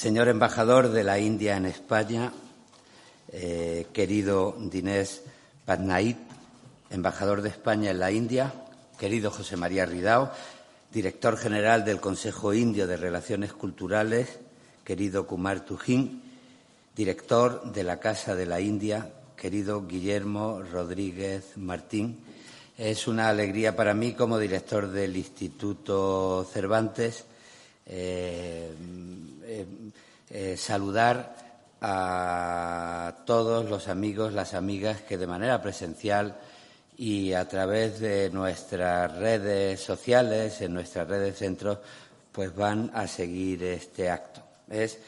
Señor embajador de la India en España, eh, querido Dinés Patnaik, embajador de España en la India, querido José María Ridao, director general del Consejo Indio de Relaciones Culturales, querido Kumar Tujín, director de la Casa de la India, querido Guillermo Rodríguez Martín. Es una alegría para mí, como director del Instituto Cervantes, eh, eh, eh, saludar a todos los amigos, las amigas que de manera presencial y a través de nuestras redes sociales, en nuestras redes centros, pues van a seguir este acto. Es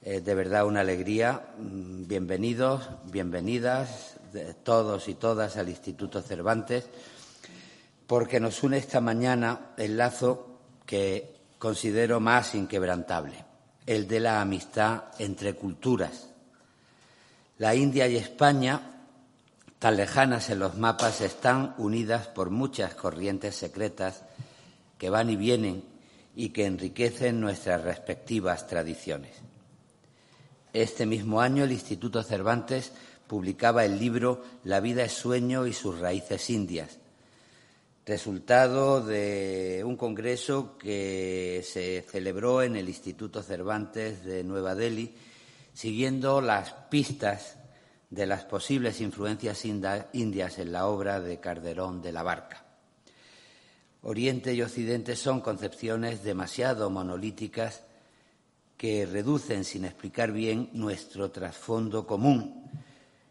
de verdad una alegría. Mm, bienvenidos, bienvenidas todos y todas al Instituto Cervantes, porque nos une esta mañana el lazo que considero más inquebrantable, el de la amistad entre culturas. La India y España, tan lejanas en los mapas, están unidas por muchas corrientes secretas que van y vienen y que enriquecen nuestras respectivas tradiciones. Este mismo año el Instituto Cervantes publicaba el libro La vida es sueño y sus raíces indias, resultado de un congreso que se celebró en el Instituto Cervantes de Nueva Delhi, siguiendo las pistas de las posibles influencias indias en la obra de Calderón de la Barca. Oriente y Occidente son concepciones demasiado monolíticas que reducen sin explicar bien nuestro trasfondo común,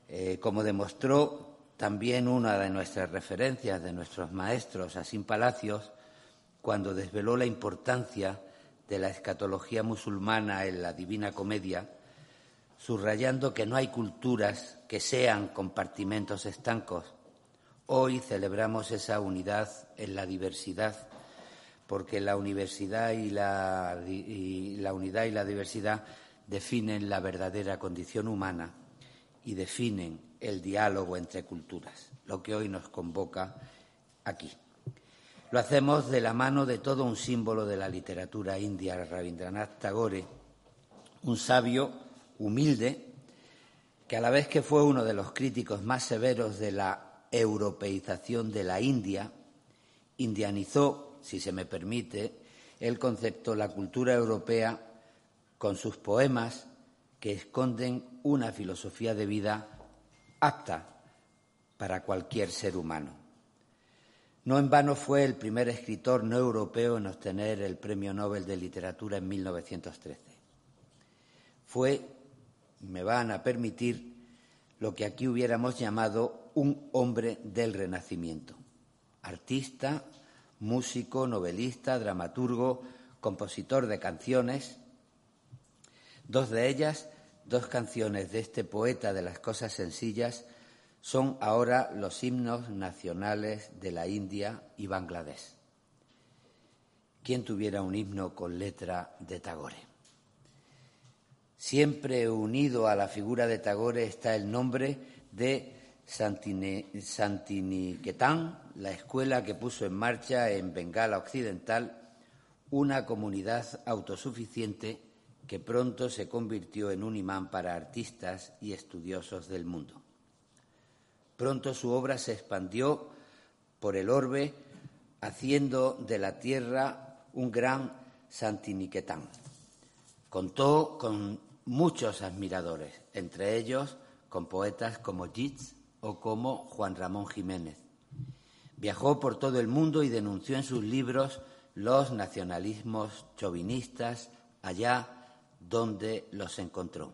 eh, como demostró también una de nuestras referencias de nuestros maestros, Asim Palacios, cuando desveló la importancia de la escatología musulmana en la Divina Comedia, subrayando que no hay culturas que sean compartimentos estancos. Hoy celebramos esa unidad en la diversidad, porque la universidad y la unidad y la diversidad definen la verdadera condición humana y definen el diálogo entre culturas, lo que hoy nos convoca aquí. Lo hacemos de la mano de todo un símbolo de la literatura india, Rabindranath Tagore, un sabio humilde que a la vez que fue uno de los críticos más severos de la europeización de la India, indianizó, si se me permite, el concepto la cultura europea con sus poemas que esconden una filosofía de vida apta para cualquier ser humano. No en vano fue el primer escritor no europeo en obtener el Premio Nobel de Literatura en 1913. Fue, me van a permitir, lo que aquí hubiéramos llamado un hombre del Renacimiento. Artista, músico, novelista, dramaturgo, compositor de canciones. Dos de ellas Dos canciones de este poeta de las cosas sencillas son ahora los himnos nacionales de la India y Bangladesh. ¿Quién tuviera un himno con letra de Tagore? Siempre unido a la figura de Tagore está el nombre de Santiniketan, la escuela que puso en marcha en Bengala Occidental una comunidad autosuficiente que pronto se convirtió en un imán para artistas y estudiosos del mundo. Pronto su obra se expandió por el orbe, haciendo de la tierra un gran Santiniquetán. Contó con muchos admiradores, entre ellos con poetas como Yeats o como Juan Ramón Jiménez. Viajó por todo el mundo y denunció en sus libros los nacionalismos chauvinistas allá donde los encontró.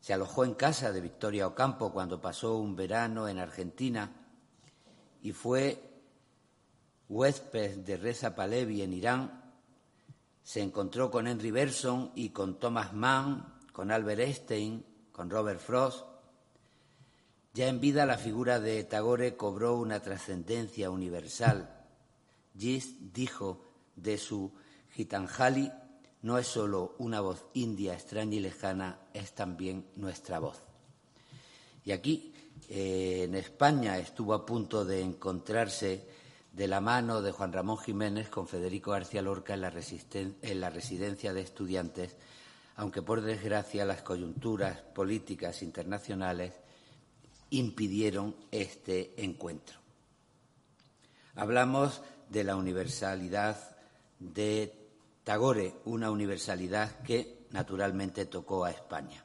Se alojó en casa de Victoria Ocampo cuando pasó un verano en Argentina y fue huésped de Reza Palevi en Irán. Se encontró con Henry Berson y con Thomas Mann, con Albert Einstein, con Robert Frost. Ya en vida la figura de Tagore cobró una trascendencia universal. Gis dijo de su Gitanjali no es solo una voz india extraña y lejana, es también nuestra voz. Y aquí, eh, en España, estuvo a punto de encontrarse de la mano de Juan Ramón Jiménez con Federico García Lorca en la, en la residencia de estudiantes aunque por desgracia las coyunturas políticas internacionales impidieron este encuentro. Hablamos de la universalidad de Tagore, una universalidad que naturalmente tocó a España.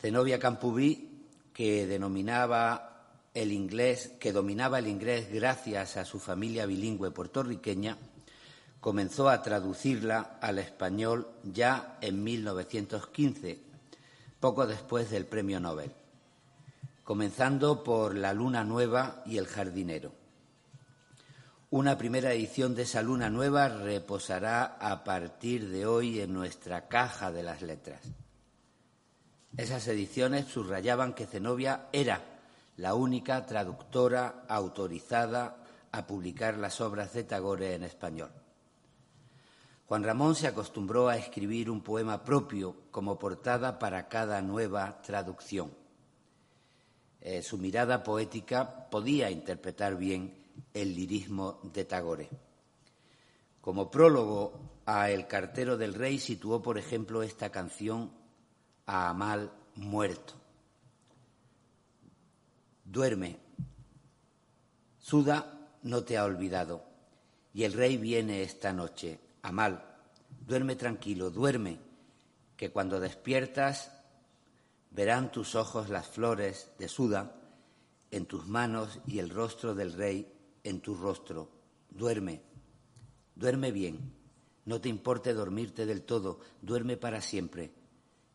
Zenobia Campubí, que denominaba el inglés, que dominaba el inglés gracias a su familia bilingüe puertorriqueña, comenzó a traducirla al español ya en 1915, poco después del Premio Nobel, comenzando por La Luna Nueva y El Jardinero. Una primera edición de esa luna nueva reposará a partir de hoy en nuestra caja de las letras. Esas ediciones subrayaban que Zenobia era la única traductora autorizada a publicar las obras de Tagore en español. Juan Ramón se acostumbró a escribir un poema propio como portada para cada nueva traducción. Eh, su mirada poética podía interpretar bien el lirismo de Tagore. Como prólogo a El cartero del rey situó, por ejemplo, esta canción a Amal muerto. Duerme. Suda no te ha olvidado y el rey viene esta noche. Amal, duerme tranquilo, duerme, que cuando despiertas verán tus ojos las flores de Suda en tus manos y el rostro del rey en tu rostro. Duerme, duerme bien. No te importe dormirte del todo, duerme para siempre,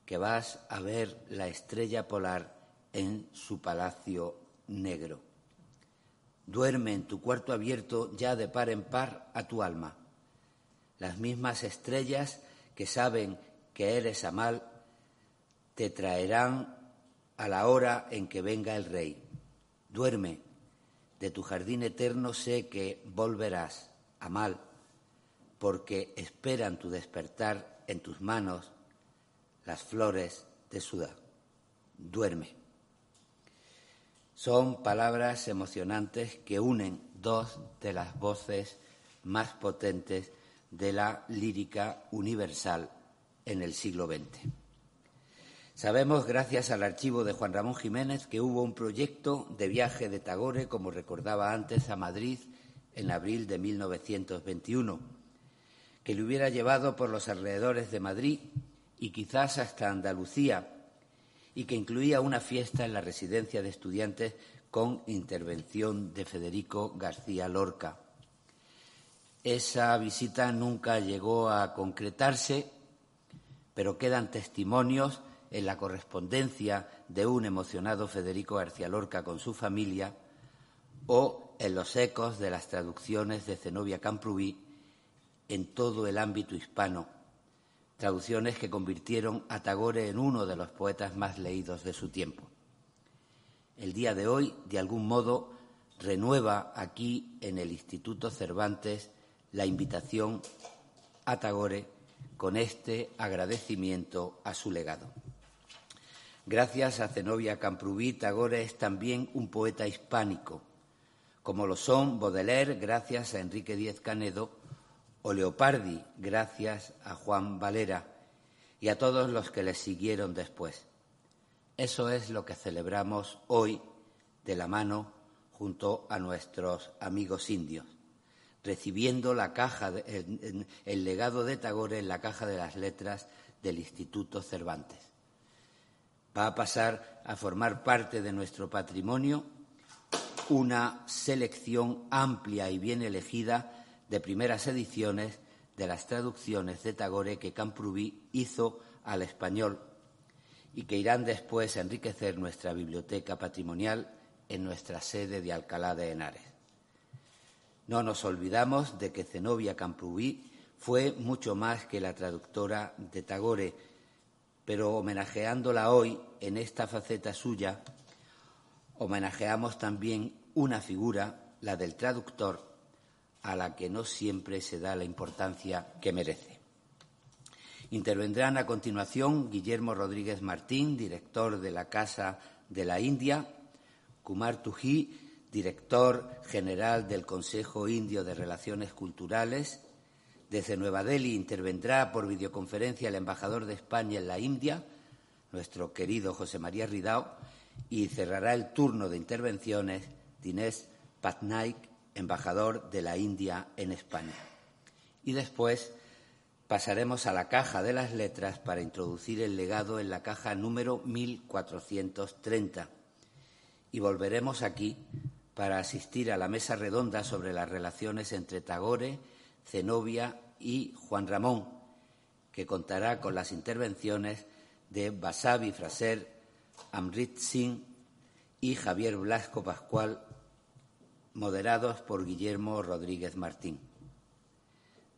que vas a ver la estrella polar en su palacio negro. Duerme en tu cuarto abierto ya de par en par a tu alma. Las mismas estrellas que saben que eres Amal te traerán a la hora en que venga el rey. Duerme, de tu jardín eterno sé que volverás a mal, porque esperan tu despertar en tus manos las flores de Sudá. Duerme. Son palabras emocionantes que unen dos de las voces más potentes de la lírica universal en el siglo XX. Sabemos, gracias al archivo de Juan Ramón Jiménez, que hubo un proyecto de viaje de Tagore, como recordaba antes, a Madrid en abril de 1921, que le hubiera llevado por los alrededores de Madrid y quizás hasta Andalucía, y que incluía una fiesta en la residencia de estudiantes con intervención de Federico García Lorca. Esa visita nunca llegó a concretarse, pero quedan testimonios en la correspondencia de un emocionado Federico García Lorca con su familia o en los ecos de las traducciones de Zenobia Camprubí en todo el ámbito hispano, traducciones que convirtieron a Tagore en uno de los poetas más leídos de su tiempo. El día de hoy, de algún modo, renueva aquí en el Instituto Cervantes la invitación a Tagore con este agradecimiento a su legado. Gracias a Zenobia Camprubí, Tagore es también un poeta hispánico, como lo son Baudelaire, gracias a Enrique Díez Canedo, o Leopardi, gracias a Juan Valera y a todos los que le siguieron después. Eso es lo que celebramos hoy de la mano junto a nuestros amigos indios, recibiendo el legado de Tagore en la caja de las letras del Instituto Cervantes va a pasar a formar parte de nuestro patrimonio una selección amplia y bien elegida de primeras ediciones de las traducciones de Tagore que Camprubí hizo al español y que irán después a enriquecer nuestra biblioteca patrimonial en nuestra sede de Alcalá de Henares. No nos olvidamos de que Zenobia Camprubí fue mucho más que la traductora de Tagore, pero homenajeándola hoy en esta faceta suya, homenajeamos también una figura, la del traductor, a la que no siempre se da la importancia que merece. Intervendrán a continuación Guillermo Rodríguez Martín, director de la Casa de la India, Kumar Tuji, director general del Consejo Indio de Relaciones Culturales, Desde Nueva Delhi intervendrá por videoconferencia el embajador de España en la India, nuestro querido José María Ridao, y cerrará el turno de intervenciones Dinesh Patnaik, embajador de la India en España. Y después pasaremos a la caja de las letras para introducir el legado en la caja número 1430. Y volveremos aquí para asistir a la mesa redonda sobre las relaciones entre Tagore, Zenobia y Juan Ramón, que contará con las intervenciones de Basavi Fraser, Amrit Singh y Javier Blasco Pascual, moderados por Guillermo Rodríguez Martín.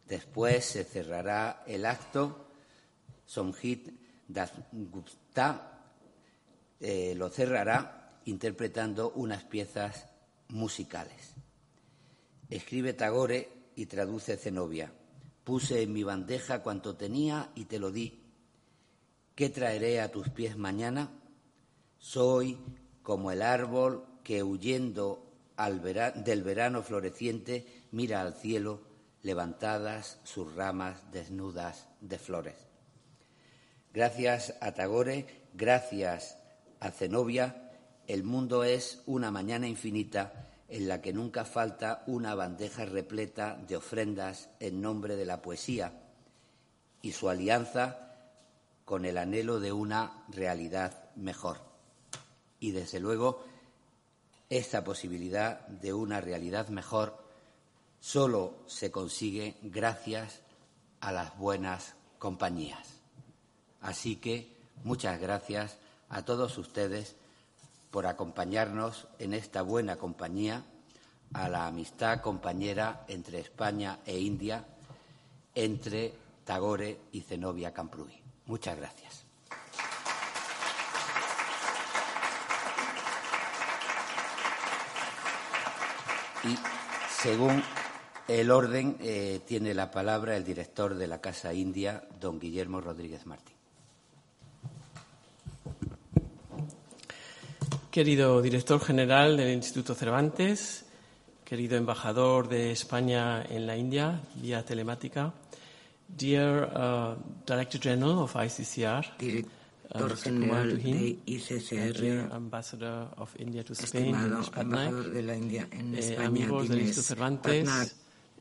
Después se cerrará el acto. Sonjit Dasgupta eh, lo cerrará interpretando unas piezas musicales. Escribe Tagore y traduce Zenobia. Puse en mi bandeja cuanto tenía y te lo di. ¿Qué traeré a tus pies mañana? Soy como el árbol que huyendo del verano floreciente mira al cielo levantadas sus ramas desnudas de flores. Gracias a Tagore, gracias a Zenobia, el mundo es una mañana infinita en la que nunca falta una bandeja repleta de ofrendas en nombre de la poesía y su alianza con el anhelo de una realidad mejor. Y desde luego, esta posibilidad de una realidad mejor solo se consigue gracias a las buenas compañías. Así que muchas gracias a todos ustedes por acompañarnos en esta buena compañía, a la amistad compañera entre España e India, entre Tagore y Zenobia Camprui. Muchas gracias. Y según el orden, eh, tiene la palabra el director de la Casa India, don Guillermo Rodríguez Martín. Querido director general del Instituto Cervantes, querido embajador de España en la India vía telemática, dear uh, Director General of ICCR, Director General de ICCR, Ambassador of India to Spain, embajador de la India en eh, España, amigos del Instituto Cervantes,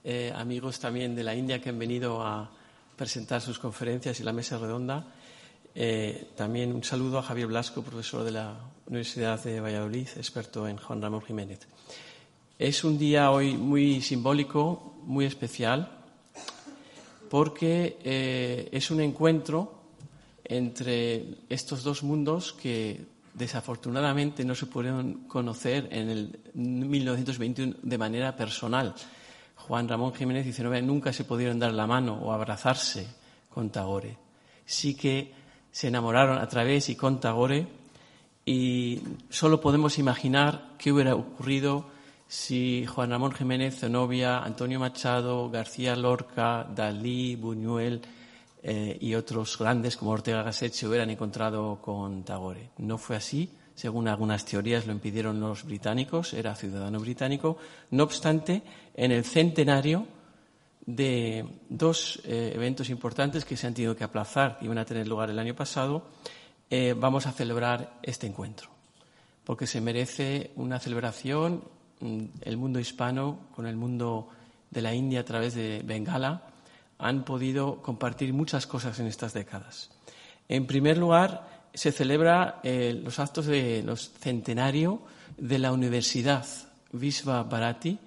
eh, amigos también de la India que han venido a presentar sus conferencias y la mesa redonda. Eh, también un saludo a Javier Blasco, profesor de la Universidad de Valladolid, experto en Juan Ramón Jiménez. Es un día hoy muy simbólico, muy especial, porque eh, es un encuentro entre estos dos mundos que desafortunadamente no se pudieron conocer en el 1921 de manera personal. Juan Ramón Jiménez Zenobia nunca se pudieron dar la mano o abrazarse con Tagore. Sí que se enamoraron a través y con Tagore y solo podemos imaginar qué hubiera ocurrido si Juan Ramón Jiménez, Zenobia, Antonio Machado, García Lorca, Dalí, Buñuel eh, y otros grandes como Ortega Gasset se hubieran encontrado con Tagore. No fue así, según algunas teorías lo impidieron los británicos, era ciudadano británico. No obstante, en el centenario de dos eh, eventos importantes que se han tenido que aplazar, y iban a tener lugar el año pasado, eh, vamos a celebrar este encuentro, porque se merece una celebración mm, el mundo hispano con el mundo de la India a través de Bengala han podido compartir muchas cosas en estas décadas. En primer lugar, se celebra eh, los actos de los centenario de la Universidad Visva Bharati,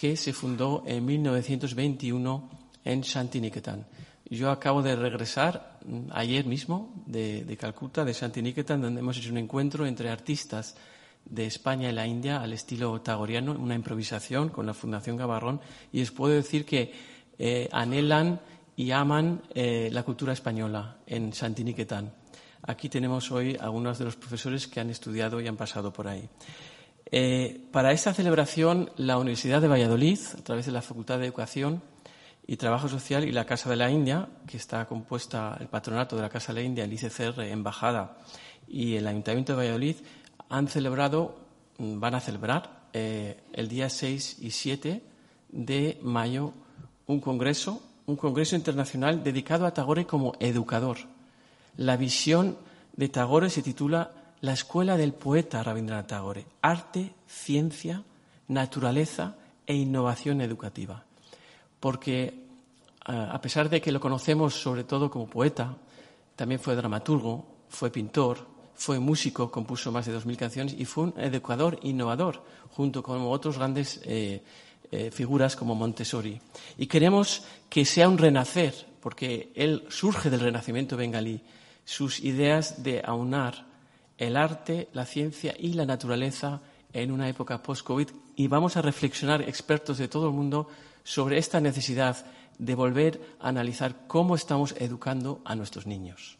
que se fundó en 1921 en Shantiniketan. Yo acabo de regresar mm, ayer mismo de, Calcuta, de Shantiniketan, donde hemos hecho un encuentro entre artistas de España y la India al estilo tagoriano, una improvisación con la Fundación Gabarrón, y les puedo decir que eh, anhelan y aman eh, la cultura española en Shantiniketan. Aquí tenemos hoy algunos de los profesores que han estudiado y han pasado por ahí. Eh, para esta celebración, la Universidad de Valladolid, a través de la Facultad de Educación y Trabajo Social y la Casa de la India, que está compuesta el patronato de la Casa de la India, el ICCR, Embajada y el Ayuntamiento de Valladolid, han celebrado, van a celebrar eh, el día 6 y 7 de mayo un congreso, un congreso internacional dedicado a Tagore como educador. La visión de Tagore se titula La escuela del poeta Rabindranath Tagore, arte, ciencia, naturaleza e innovación educativa. Porque a pesar de que lo conocemos sobre todo como poeta, también fue dramaturgo, fue pintor, fue músico, compuso más de 2.000 canciones y fue un educador innovador, junto con otros grandes eh, eh, figuras como Montessori. Y queremos que sea un renacer, porque él surge del renacimiento bengalí, sus ideas de aunar el arte, la ciencia y la naturaleza en una época post-COVID. Y vamos a reflexionar, expertos de todo el mundo, sobre esta necesidad de volver a analizar cómo estamos educando a nuestros niños.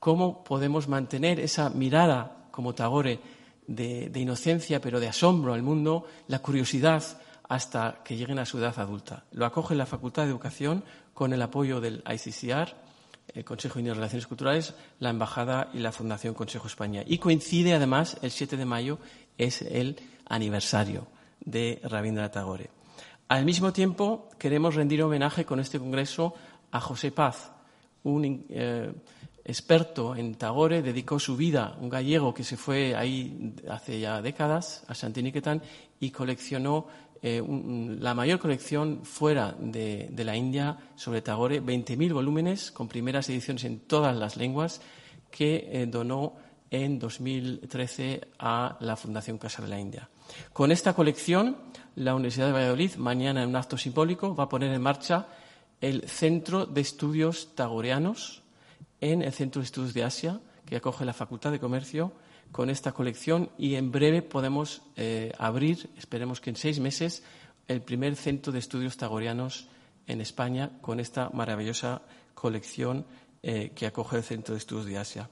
Cómo podemos mantener esa mirada, como Tagore, de, inocencia, pero de asombro al mundo, la curiosidad hasta que lleguen a su edad adulta. Lo acoge la Facultad de Educación con el apoyo del ICCR, el Consejo de Relaciones Culturales, la Embajada y la Fundación Consejo España. Y coincide, además, el 7 de mayo es el aniversario de Rabindranath Tagore. Al mismo tiempo, queremos rendir homenaje con este congreso a José Paz, un eh, experto en Tagore, dedicó su vida, un gallego que se fue ahí hace ya décadas a Santiniquetán y coleccionó eh, la mayor colección fuera de, la India sobre Tagore, 20.000 volúmenes con primeras ediciones en todas las lenguas que eh, donó en 2013 a la Fundación Casa de la India. Con esta colección, la Universidad de Valladolid, mañana en un acto simbólico, va a poner en marcha el Centro de Estudios Tagoreanos en el Centro de Estudios de Asia, que acoge la Facultad de Comercio, con esta colección y en breve podemos eh, abrir, esperemos que en seis meses, el primer centro de estudios tagoreanos en España con esta maravillosa colección eh, que acoge el Centro de Estudios de Asia.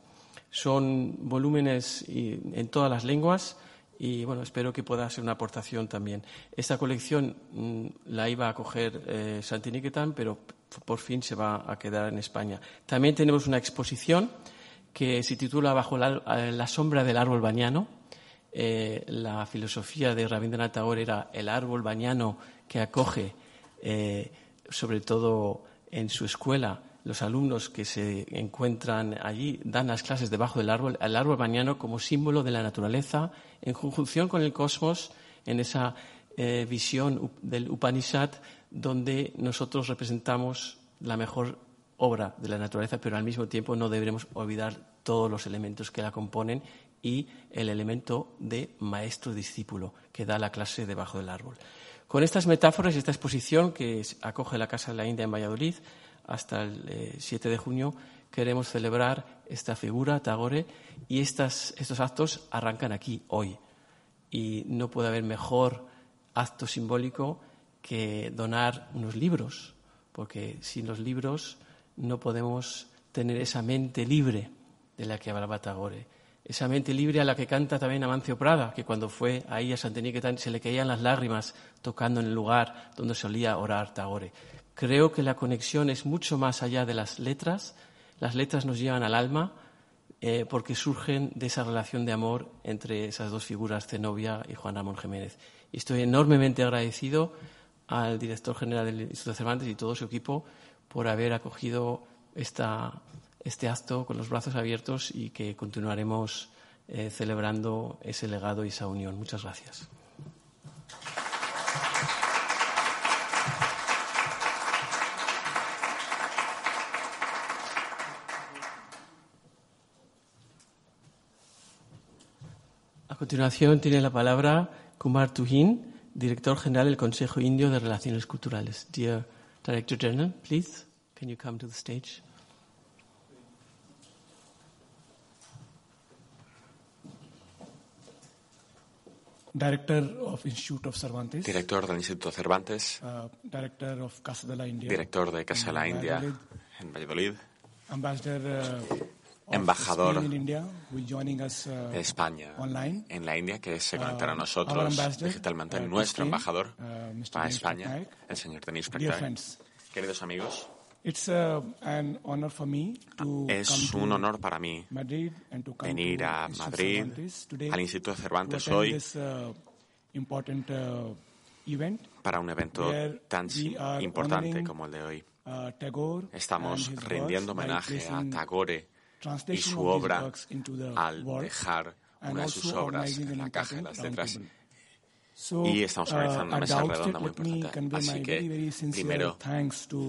Son volúmenes en todas las lenguas y bueno, espero que pueda ser una aportación también. Esta colección mm, la iba a coger eh, Santiniquetan, pero por fin se va a quedar en España. También tenemos una exposición que se titula Bajo la, eh, sombra del árbol bañano. Eh, la filosofía de Rabindranath Tagore era el árbol bañano que acoge, sobre todo en su escuela, los alumnos que se encuentran allí dan las clases debajo del árbol, el árbol bañano como símbolo de la naturaleza, en conjunción con el cosmos, en esa eh, visión del Upanishad, donde nosotros representamos la mejor obra de la naturaleza, pero al mismo tiempo no deberemos olvidar todos los elementos que la componen y el elemento de maestro-discípulo que da la clase debajo del árbol. Con estas metáforas y esta exposición que acoge la Casa de la India en Valladolid, hasta el 7 eh, de junio queremos celebrar esta figura, Tagore, y estos actos arrancan aquí, hoy. Y no puede haber mejor acto simbólico que donar unos libros, porque sin los libros no podemos tener esa mente libre de la que hablaba Tagore. Esa mente libre a la que canta también Amancio Prada, que cuando fue ahí a Santiniquetán se le caían las lágrimas tocando en el lugar donde solía orar Tagore. Creo que la conexión es mucho más allá de las letras. Las letras nos llevan al alma eh, porque surgen de esa relación de amor entre esas dos figuras, Zenobia y Juan Ramón Jiménez. Y estoy enormemente agradecido al director general del Instituto Cervantes y todo su equipo por haber acogido este acto con los brazos abiertos y que continuaremos eh, celebrando ese legado y esa unión. Muchas gracias. continuación tiene la palabra Kumar Tuhin, director general del Consejo Indio de Relaciones Culturales. Dear Director General, please, can you come to the stage? Director of Institute of Cervantes. Director del Instituto Cervantes. Uh, director of Casa de la India. Director de Casa de la India en Valladolid. Ambassador uh, embajador de uh, España en la India, que se conectará a uh, nosotros digitalmente, uh, nuestro embajador a España, el señor Denis Patnaik. Queridos amigos, es un honor para mí venir a Madrid, al Instituto Cervantes hoy, para un evento tan importante como el de hoy. Estamos rindiendo homenaje a Tagore y su obra al dejar una de sus obras en la caja de las letras y estamos organizando una mesa redonda muy importante. Así que, primero,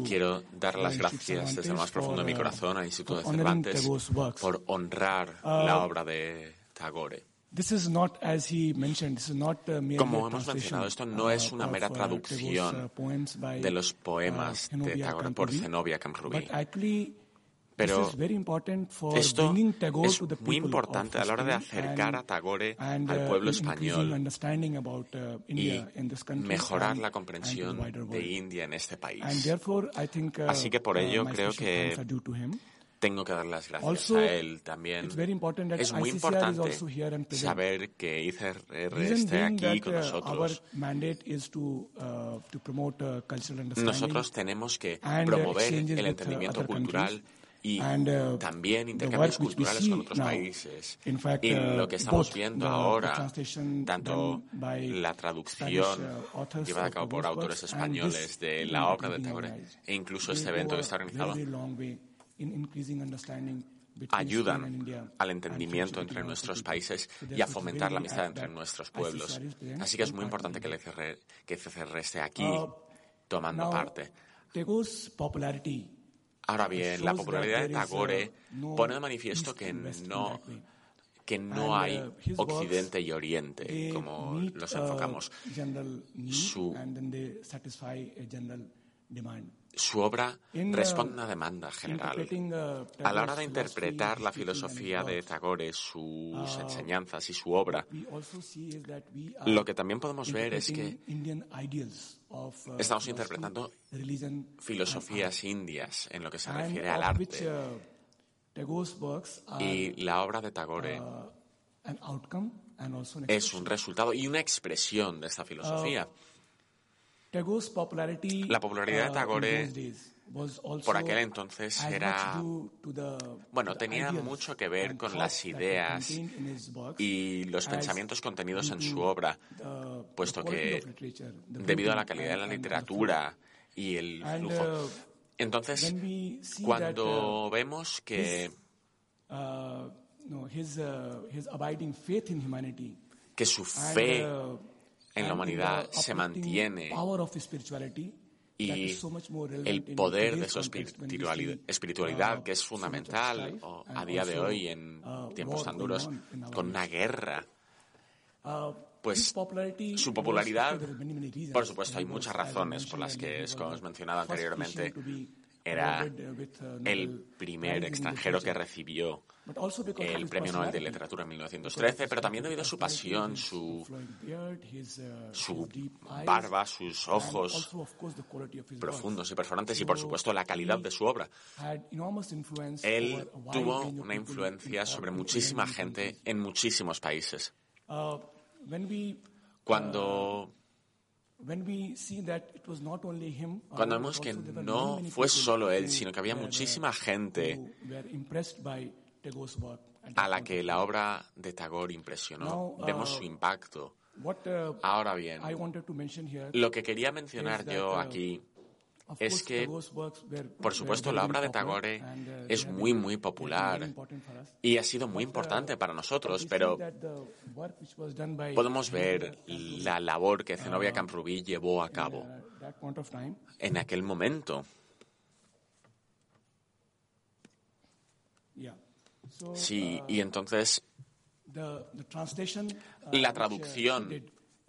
quiero dar las gracias desde lo más profundo de mi corazón al Instituto de Cervantes por honrar la obra de Tagore. Como hemos mencionado, esto no es una mera traducción de los poemas de Tagore por Zenobia Camrubí. Pero esto es muy importante a la hora de acercar a Tagore al uh, pueblo español uh, y mejorar la comprensión de India en este país. Uh, Así que por ello creo que tengo que dar las gracias a él también. Es muy importante saber que ICR esté aquí con nosotros. Nosotros tenemos que promover el entendimiento cultural y uh, también intercambios culturales con otros países. y uh, lo que estamos viendo ahora, tanto la traducción uh, llevada a cabo por autores españoles de la obra de Tagore e incluso este evento que está organizado ayudan al entendimiento entre nuestros países y a fomentar la amistad entre nuestros pueblos. Así que es muy importante que el CCR, que CCR esté aquí tomando parte. Ahora bien, la popularidad de Tagore pone de manifiesto que no, que no hay uh, Occidente y Oriente, como los uh, enfocamos. Su, su obra responde a una demanda general. A la hora de interpretar la filosofía de Tagore, sus uh, enseñanzas y su obra, lo que también podemos ver es que uh, estamos interpretando filosofías indias en lo que se refiere al arte. Uh, y la obra de Tagore es un resultado y una expresión de esta filosofía. La popularidad de uh, Tagore por aquel entonces era, bueno, tenía mucho que ver con las ideas y los pensamientos contenidos en su obra, puesto que debido a la calidad de la literatura y el flujo. Uh, entonces, cuando uh, vemos que que su fe en la humanidad se mantiene y el poder de su espiritualidad, que es fundamental a día de hoy en tiempos tan duros, con una guerra, pues su popularidad, por supuesto, hay muchas razones por las que, como hemos mencionado anteriormente, era el primer extranjero que recibió el Premio Nobel de Literatura en 1913, pero también debido a su pasión, su, su barba, sus ojos profundos y perforantes y, por supuesto, la calidad de su obra. Él tuvo una influencia sobre muchísima gente en muchísimos países. Cuando cuando vemos que no fue solo él, sino que había muchísima gente a la que la obra de Tagore impresionó, vemos su uh, impacto. Uh, Ahora bien, lo que quería mencionar yo uh, aquí es que, por supuesto, la obra de Tagore es muy, muy popular y ha sido muy importante para nosotros, pero podemos ver la labor que Zenobia Camprubí llevó a cabo en aquel momento. Sí, y entonces la traducción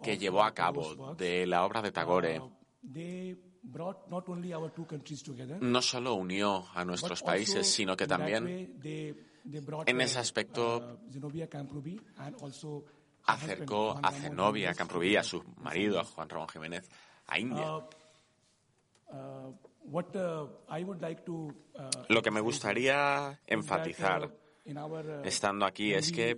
que llevó a cabo de la obra de Tagore no solo unió a nuestros países, sino que también en ese aspecto uh, acercó a Zenobia Camprubí, a su marido, a Juan Ramón Jiménez, a India. Uh, uh, Lo que me gustaría enfatizar Uh, estando aquí es que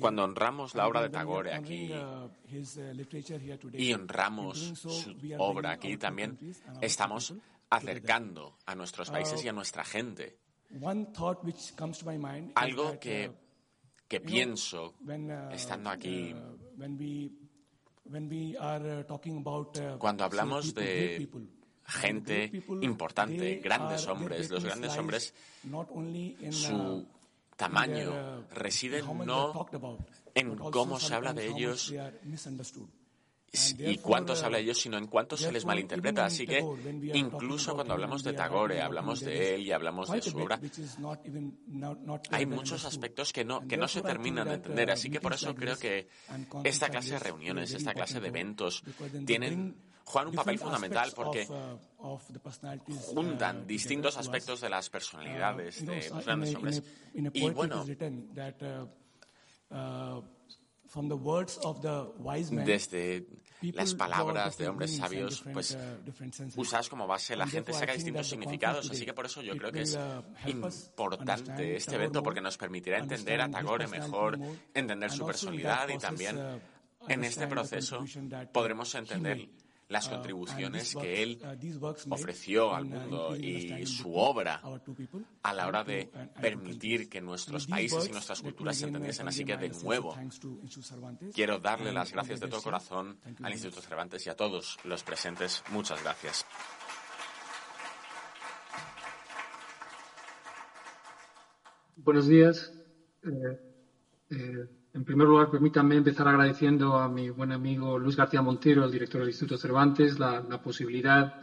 cuando honramos la obra de Tagore aquí uh, uh, y honramos su obra aquí también estamos acercando a nuestros países y a nuestra gente. Algo que, que pienso estando aquí cuando hablamos de gente importante, grandes hombres. Los grandes hombres, su tamaño reside no en cómo se habla de ellos y cuánto se habla de ellos, sino en cuánto se les malinterpreta. Así que incluso cuando hablamos de Tagore, hablamos de él y hablamos de su obra, hay muchos aspectos que no, que no se terminan de entender. Así que por eso creo que esta clase de reuniones, esta clase de eventos, tienen juegan un papel fundamental porque juntan distintos aspectos de las personalidades de los grandes hombres. Y bueno, desde las palabras de hombres sabios, pues usadas como base, la gente saca distintos significados. Así que por eso yo creo que es uh, importante este evento porque nos permitirá entender a Tagore mejor, entender su personalidad y también uh, en este proceso podremos entender las uh, contribuciones que él uh, ofreció al uh, mundo y su obra a la hora de permitir que nuestros países y nuestras culturas se entendiesen. Así que, de nuevo, quiero darle las gracias de todo corazón al Instituto Cervantes y a todos los presentes. Muchas gracias. Buenos días. Eh, eh, en primer lugar, permítanme empezar agradeciendo a mi buen amigo Luis García Montero, el director del Instituto Cervantes, la, posibilidad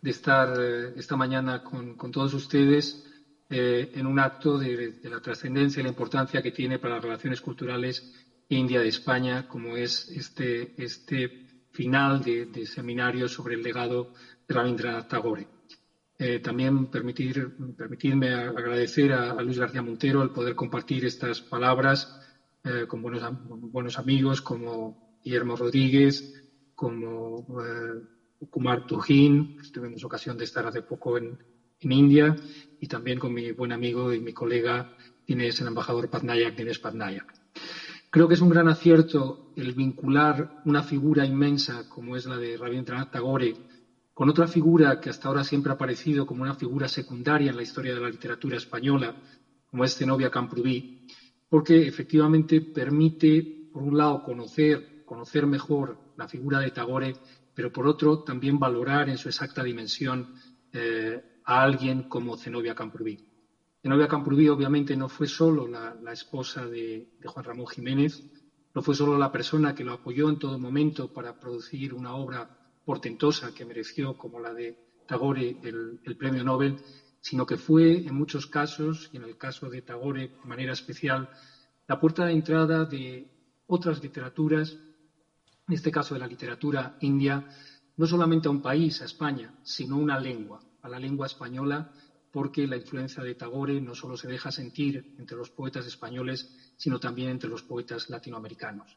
de estar eh, esta mañana con, todos ustedes eh, en un acto de, la trascendencia y la importancia que tiene para las relaciones culturales India de España, como es este, este final de, seminario sobre el legado de Rabindranath Tagore. Eh, también permitir, permitirme agradecer a, a Luis García Montero el poder compartir estas palabras eh, con buenos, buenos amigos como Guillermo Rodríguez, como eh, Kumar Tujín, tuvimos ocasión de estar hace poco en, en, India, y también con mi buen amigo y mi colega Inés, el embajador Patnayak, Inés Patnayak. Creo que es un gran acierto el vincular una figura inmensa como es la de Rabindranath Tagore con otra figura que hasta ahora siempre ha aparecido como una figura secundaria en la historia de la literatura española, como es Zenobia Camprubí, porque efectivamente permite, por un lado, conocer, conocer mejor la figura de Tagore, pero por otro, también valorar en su exacta dimensión eh, a alguien como Zenobia Camprubí. Zenobia Camprubí, obviamente, no fue solo la, esposa de, Juan Ramón Jiménez, no fue solo la persona que lo apoyó en todo momento para producir una obra portentosa que mereció, como la de Tagore, el premio Nobel, sino que fue en muchos casos, y en el caso de Tagore de manera especial, la puerta de entrada de otras literaturas, en este caso de la literatura india, no solamente a un país, a España, sino a una lengua, a la lengua española, porque la influencia de Tagore no solo se deja sentir entre los poetas españoles, sino también entre los poetas latinoamericanos.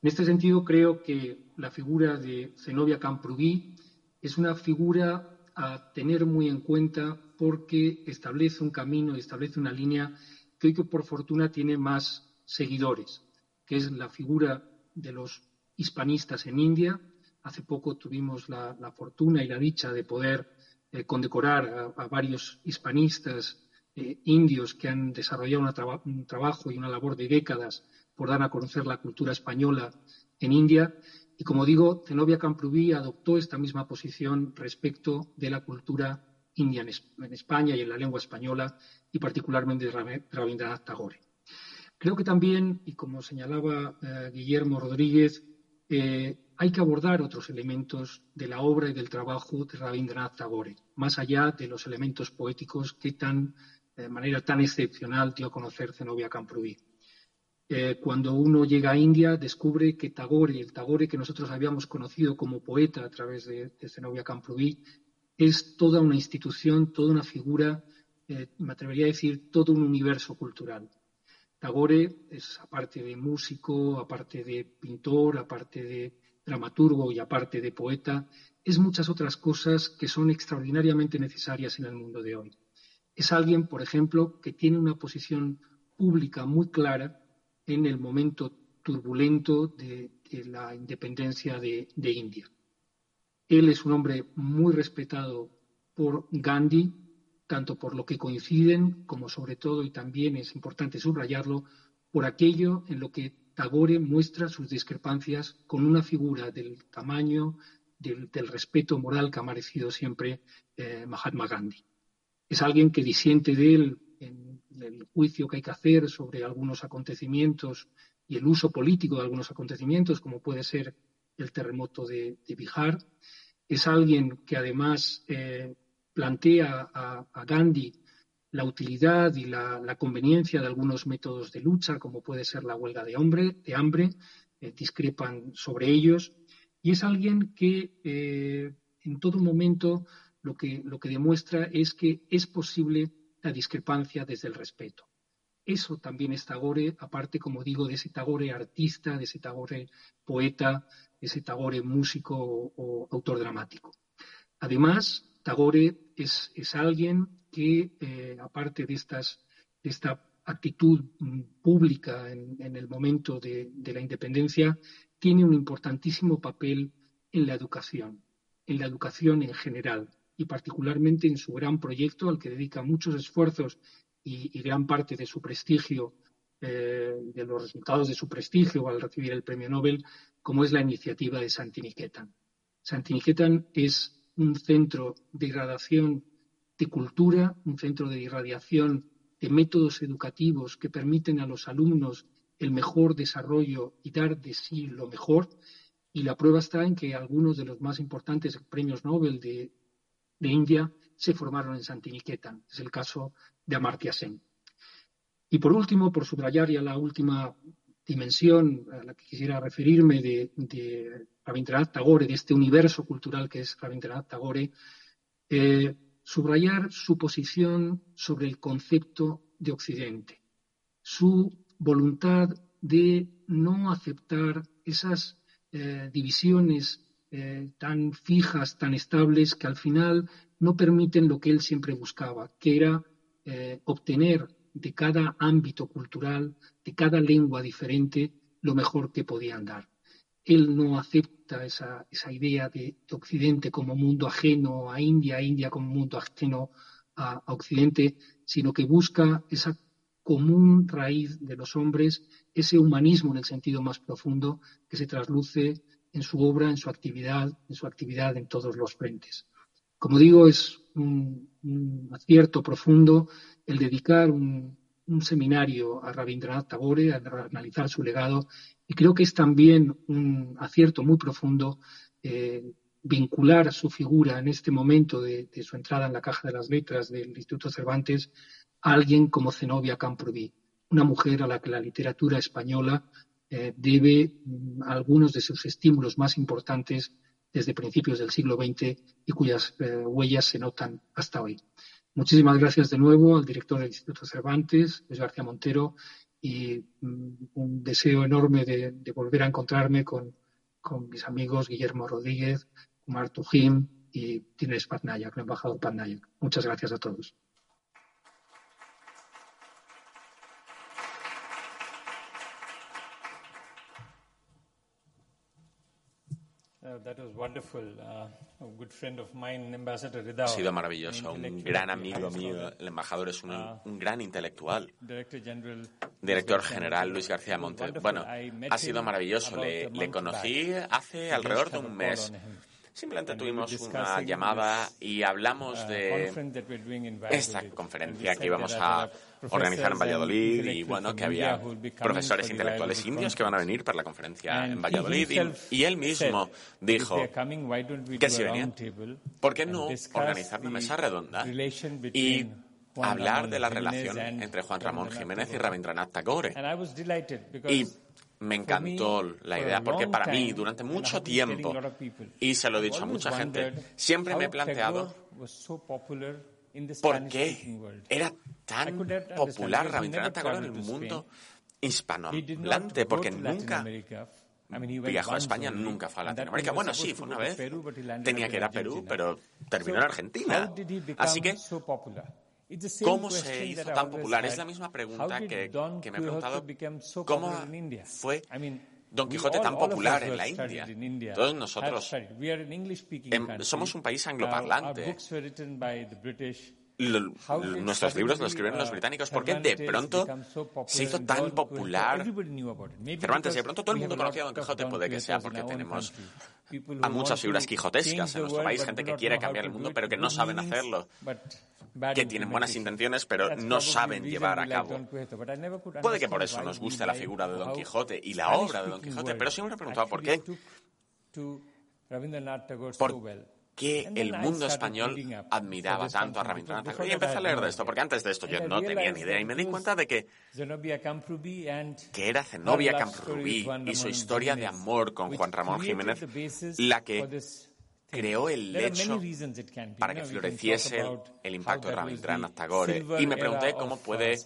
En este sentido, creo que la figura de Zenobia Camprubí es una figura a tener muy en cuenta porque establece un camino y establece una línea que hoy que por fortuna tiene más seguidores, que es la figura de los hispanistas en India. Hace poco tuvimos la, fortuna y la dicha de poder eh, condecorar a, varios hispanistas eh, indios que han desarrollado un trabajo y una labor de décadas por dar a conocer la cultura española en India. Y como digo, Zenobia Camprubí adoptó esta misma posición respecto de la cultura india en España y en la lengua española, y particularmente de Rabindranath Tagore. Creo que también, y como señalaba eh, Guillermo Rodríguez, eh, hay que abordar otros elementos de la obra y del trabajo de Rabindranath Tagore, más allá de los elementos poéticos que tan, de manera tan excepcional dio a conocer Zenobia Camprubí. Eh, cuando uno llega a India, descubre que Tagore, el Tagore que nosotros habíamos conocido como poeta a través de, Zenobia Camprubí, es toda una institución, toda una figura, eh, me atrevería a decir, todo un universo cultural. Tagore es, aparte de músico, aparte de pintor, aparte de dramaturgo y aparte de poeta, es muchas otras cosas que son extraordinariamente necesarias en el mundo de hoy. Es alguien, por ejemplo, que tiene una posición pública muy clara en el momento turbulento de, la independencia de, India. Él es un hombre muy respetado por Gandhi, tanto por lo que coinciden como sobre todo, y también es importante subrayarlo, por aquello en lo que Tagore muestra sus discrepancias con una figura del tamaño, del, respeto moral que ha merecido siempre eh, Mahatma Gandhi. Es alguien que disiente de él en el juicio que hay que hacer sobre algunos acontecimientos y el uso político de algunos acontecimientos, como puede ser el terremoto de, Bihar. Es alguien que además eh, plantea a, Gandhi la utilidad y la, conveniencia de algunos métodos de lucha, como puede ser la huelga de, hombre, de hambre, eh, discrepan sobre ellos. Y es alguien que eh, en todo momento lo que, lo que demuestra es que es posible la discrepancia desde el respeto. Eso también es Tagore, aparte, como digo, de ese Tagore artista, de ese Tagore poeta, de ese Tagore músico o, autor dramático. Además, Tagore es, alguien que, eh, aparte de, estas, esta actitud mm, pública en, el momento de, la independencia, tiene un importantísimo papel en la educación, en la educación en general y particularmente en su gran proyecto al que dedica muchos esfuerzos y, gran parte de su prestigio, eh, de los resultados de su prestigio al recibir el premio Nobel, como es la iniciativa de Santiniquetan. Santiniquetan es un centro de irradiación de cultura, un centro de irradiación de métodos educativos que permiten a los alumnos el mejor desarrollo y dar de sí lo mejor. Y la prueba está en que algunos de los más importantes premios Nobel de, India se formaron en Santiniquetan. Es el caso de Amartya Sen. Y por último, por subrayar ya la última dimensión a la que quisiera referirme de, de Rabindranath Tagore, de este universo cultural que es Rabindranath Tagore, eh, subrayar su posición sobre el concepto de Occidente, su voluntad de no aceptar esas eh, divisiones eh, tan fijas, tan estables, que al final no permiten lo que él siempre buscaba, que era eh, obtener de cada ámbito cultural, de cada lengua diferente, lo mejor que podían dar. Él no acepta esa, idea de, Occidente como mundo ajeno a India, India como mundo ajeno a, Occidente, sino que busca esa común raíz de los hombres, ese humanismo en el sentido más profundo que se trasluce en su obra, en su actividad, en su actividad en todos los frentes. Como digo, es un, acierto profundo el dedicar un, seminario a Rabindranath Tagore, a analizar su legado, y creo que es también un acierto muy profundo eh, vincular su figura en este momento de, su entrada en la caja de las letras del Instituto Cervantes a alguien como Zenobia Camprubí, una mujer a la que la literatura española eh, debe mm, algunos de sus estímulos más importantes desde principios del siglo XX y cuyas eh, huellas se notan hasta hoy. Muchísimas gracias de nuevo al director del Instituto Cervantes, Luis García Montero, y mm, un deseo enorme de, volver a encontrarme con, mis amigos Guillermo Rodríguez, Kumar Tujim y Tines Patnayak, el embajador Patnayak. Muchas gracias a todos. Ha sido maravilloso. Un gran amigo mío, el embajador es un, uh, gran intelectual. Director general Luis García Montes. Bueno, ha sido maravilloso. Le, le conocí hace alrededor de un mes. Simplemente tuvimos una llamada y hablamos uh, de esta conferencia que íbamos a organizar en Valladolid y bueno, que había profesores intelectuales indios que van a venir para la conferencia en Valladolid y, él mismo dijo que si venían, ¿por qué no organizar una mesa redonda y hablar de la relación entre Juan Ramón Jiménez y Rabindranath Tagore? Y me encantó la idea, porque para mí, durante mucho tiempo, y se lo he dicho a mucha gente, siempre me he planteado por qué era tan popular Rabindranath Tagore en el mundo hispanohablante, porque nunca viajó a España, nunca fue a Latinoamérica. Bueno, sí, fue una vez. Tenía que ir a Perú, pero terminó en Argentina. Así que ¿Cómo se hizo tan popular? Es la misma pregunta que, que me he preguntado cómo fue Don Quijote tan popular en la India. Todos nosotros somos un país angloparlante. Nuestros libros los escribieron los británicos. ¿Por qué de pronto se hizo tan popular Cervantes? Y de pronto todo el mundo conocía a Don Quijote. Puede que sea porque tenemos a muchas figuras quijotescas en nuestro país, gente que quiere cambiar el mundo pero que no saben hacerlo, que tienen buenas intenciones pero no saben llevar a cabo. Puede que por eso nos guste la figura de Don Quijote y la obra de Don Quijote, pero siempre me he preguntado por qué. ¿Por qué el mundo español admiraba tanto a Rabindranath Tagore. Y empecé a leer de esto, porque antes de esto yo no tenía ni idea y me di cuenta de que, que era Zenobia Camprubí y su historia de amor con Juan Ramón Jiménez la que creó el lecho para que floreciese el impacto de Rabindranath Tagore. Y me pregunté cómo puede,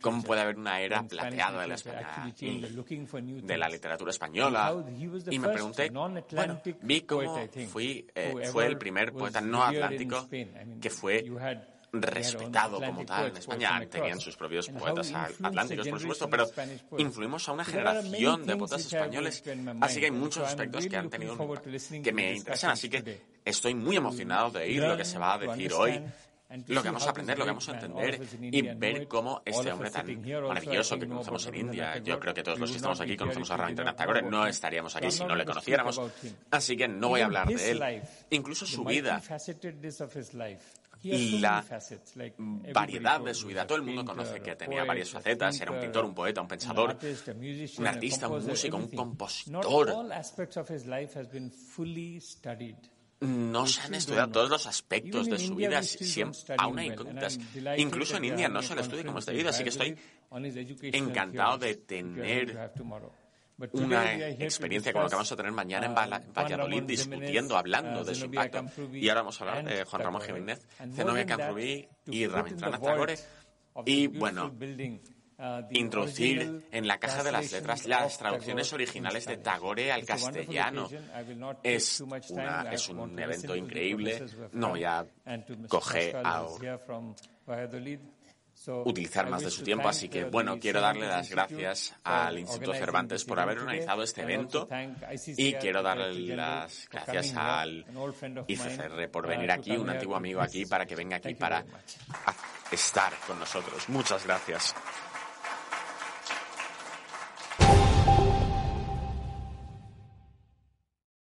cómo puede haber una era plateada de la, España, de la literatura española. Y me pregunté, bueno, vi cómo fui, eh, fue el primer poeta no atlántico que fue respetado como tal en España. Tenían sus propios poetas atlánticos, por supuesto, pero influimos a una generación de poetas españoles. Así que hay muchos aspectos que han tenido que me interesan. Así que estoy muy emocionado de oír lo que se va a decir hoy lo que vamos a aprender, lo que vamos a entender y ver cómo este hombre tan maravilloso que conocemos en India, yo creo que todos los que estamos aquí conocemos a Rabindranath Tagore, no estaríamos aquí si no le conociéramos, así que no voy a hablar de él, incluso su vida y la variedad de su vida. Todo el mundo conoce que tenía varias facetas, era un pintor, un poeta, un pensador, un artista, un músico, un compositor. No se han estudiado todos los aspectos de su vida, aún hay incógnitas. Incluso en India no se le estudia como está vida, así que estoy encantado de tener una experiencia como la que vamos a tener mañana en Valladolid discutiendo, hablando de su impacto. Y ahora vamos a hablar de Juan Ramón Jiménez, Zenobia Camprubí y Rabindranath Tagore. Y bueno, introducir en la caja de las letras las traducciones originales de Tagore al castellano. Es, una, es un evento increíble. No voy a coger a utilizar más de su tiempo. Así que, bueno, quiero darle las gracias al Instituto Cervantes por haber organizado este evento y quiero darle las gracias al ICCR por venir aquí, un antiguo amigo aquí, para que venga aquí para estar con nosotros. Muchas gracias.